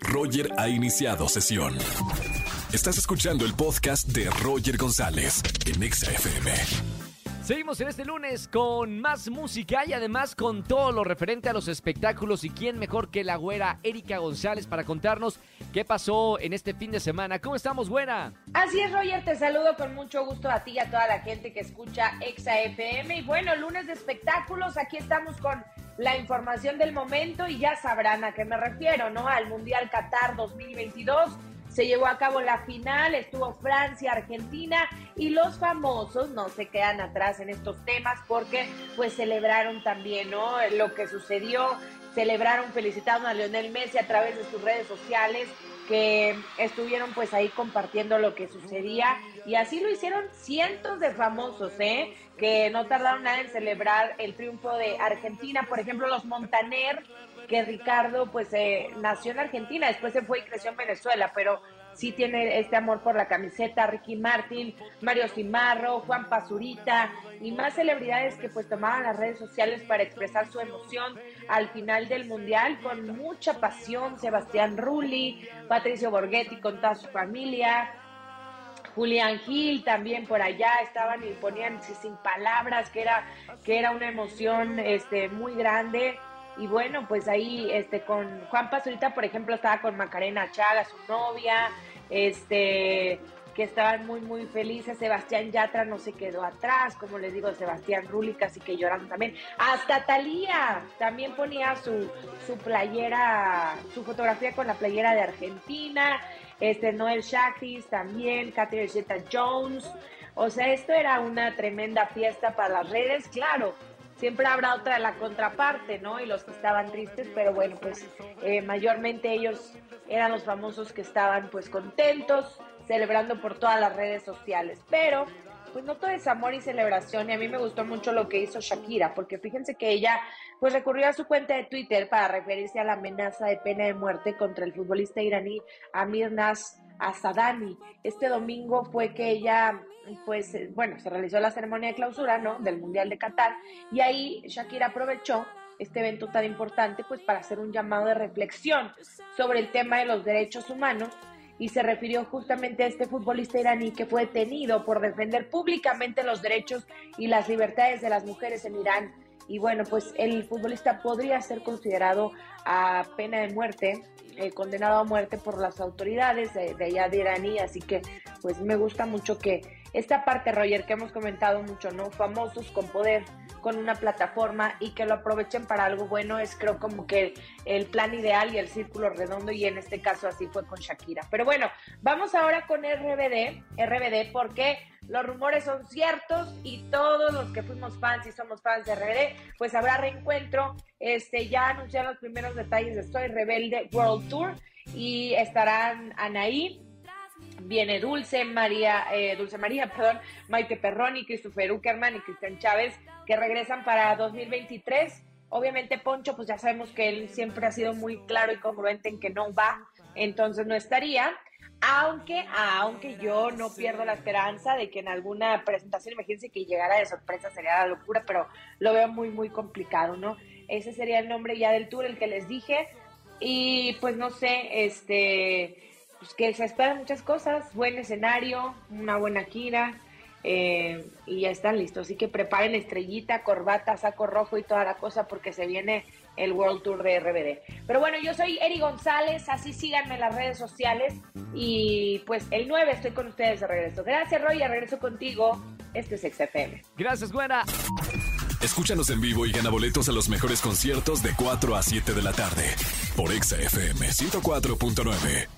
Roger ha iniciado sesión. Estás escuchando el podcast de Roger González en Exa FM. Seguimos en este lunes con más música y además con todo lo referente a los espectáculos y quién mejor que la güera Erika González para contarnos qué pasó en este fin de semana. ¿Cómo estamos, güera? Así es, Roger, te saludo con mucho gusto a ti y a toda la gente que escucha Exa FM. Y bueno, lunes de espectáculos, aquí estamos con la información del momento y ya sabrán a qué me refiero, ¿no? Al Mundial Qatar 2022 se llevó a cabo la final, estuvo Francia, Argentina y los famosos no se quedan atrás en estos temas porque pues celebraron también, ¿no? Lo que sucedió, celebraron, felicitaron a Lionel Messi a través de sus redes sociales que estuvieron pues ahí compartiendo lo que sucedía. Y así lo hicieron cientos de famosos, ¿eh? Que no tardaron nada en celebrar el triunfo de Argentina, por ejemplo los Montaner que Ricardo pues eh, nació en Argentina, después se fue y creció en Venezuela, pero sí tiene este amor por la camiseta, Ricky Martin, Mario Cimarro, Juan Pazurita y más celebridades que pues tomaban las redes sociales para expresar su emoción al final del Mundial con mucha pasión, Sebastián Rulli, Patricio Borghetti con toda su familia, Julián Gil también por allá estaban y ponían sin palabras que era que era una emoción este muy grande y bueno, pues ahí este con Juan Pazurita, por ejemplo, estaba con Macarena Chaga, su novia, este que estaban muy muy felices, Sebastián Yatra no se quedó atrás, como les digo, Sebastián Rulli casi que llorando también, hasta Talía también ponía su, su playera, su fotografía con la playera de Argentina, este Noel Shakis también, Catherine Zeta Jones, o sea, esto era una tremenda fiesta para las redes, claro, siempre habrá otra la contraparte, ¿no? Y los que estaban tristes, pero bueno, pues eh, mayormente ellos eran los famosos que estaban pues contentos, celebrando por todas las redes sociales. Pero pues no todo es amor y celebración y a mí me gustó mucho lo que hizo Shakira, porque fíjense que ella pues recurrió a su cuenta de Twitter para referirse a la amenaza de pena de muerte contra el futbolista iraní Amir Nas Asadani. Este domingo fue que ella pues eh, bueno, se realizó la ceremonia de clausura, ¿no? Del Mundial de Qatar y ahí Shakira aprovechó este evento tan importante pues para hacer un llamado de reflexión sobre el tema de los derechos humanos y se refirió justamente a este futbolista iraní que fue detenido por defender públicamente los derechos y las libertades de las mujeres en Irán. Y bueno, pues el futbolista podría ser considerado a pena de muerte eh, condenado a muerte por las autoridades de, de, allá de iraní, así que pues me gusta mucho que esta parte, Roger, que hemos comentado mucho, ¿no? Famosos con poder, con una plataforma y que lo aprovechen para algo bueno es creo como que el plan ideal y el círculo redondo y en este caso así fue con Shakira. Pero bueno, vamos ahora con RBD, RBD porque los rumores son ciertos y todos los que fuimos fans y somos fans de RBD, pues habrá reencuentro. Este ya anunciaron los primeros detalles de Estoy Rebelde World Tour y estarán Anaí, viene Dulce María, eh, Dulce María, perdón, Maite Perroni, Christopher Uckerman y Cristian Chávez, que regresan para 2023. Obviamente Poncho, pues ya sabemos que él siempre ha sido muy claro y congruente en que no va, entonces no estaría. Aunque, aunque yo no pierdo la esperanza de que en alguna presentación, imagínense que llegara de sorpresa, sería la locura, pero lo veo muy, muy complicado, ¿no? Ese sería el nombre ya del tour, el que les dije. Y pues no sé, este, pues que se esperan muchas cosas, buen escenario, una buena gira eh, y ya están listos. Así que preparen estrellita, corbata, saco rojo y toda la cosa porque se viene el World Tour de RBD. Pero bueno, yo soy Eri González, así síganme en las redes sociales y pues el 9 estoy con ustedes de regreso. Gracias Roy, regreso contigo. Este es XFM. Gracias, buena. Escúchanos en vivo y gana boletos a los mejores conciertos de 4 a 7 de la tarde por XFM 104.9.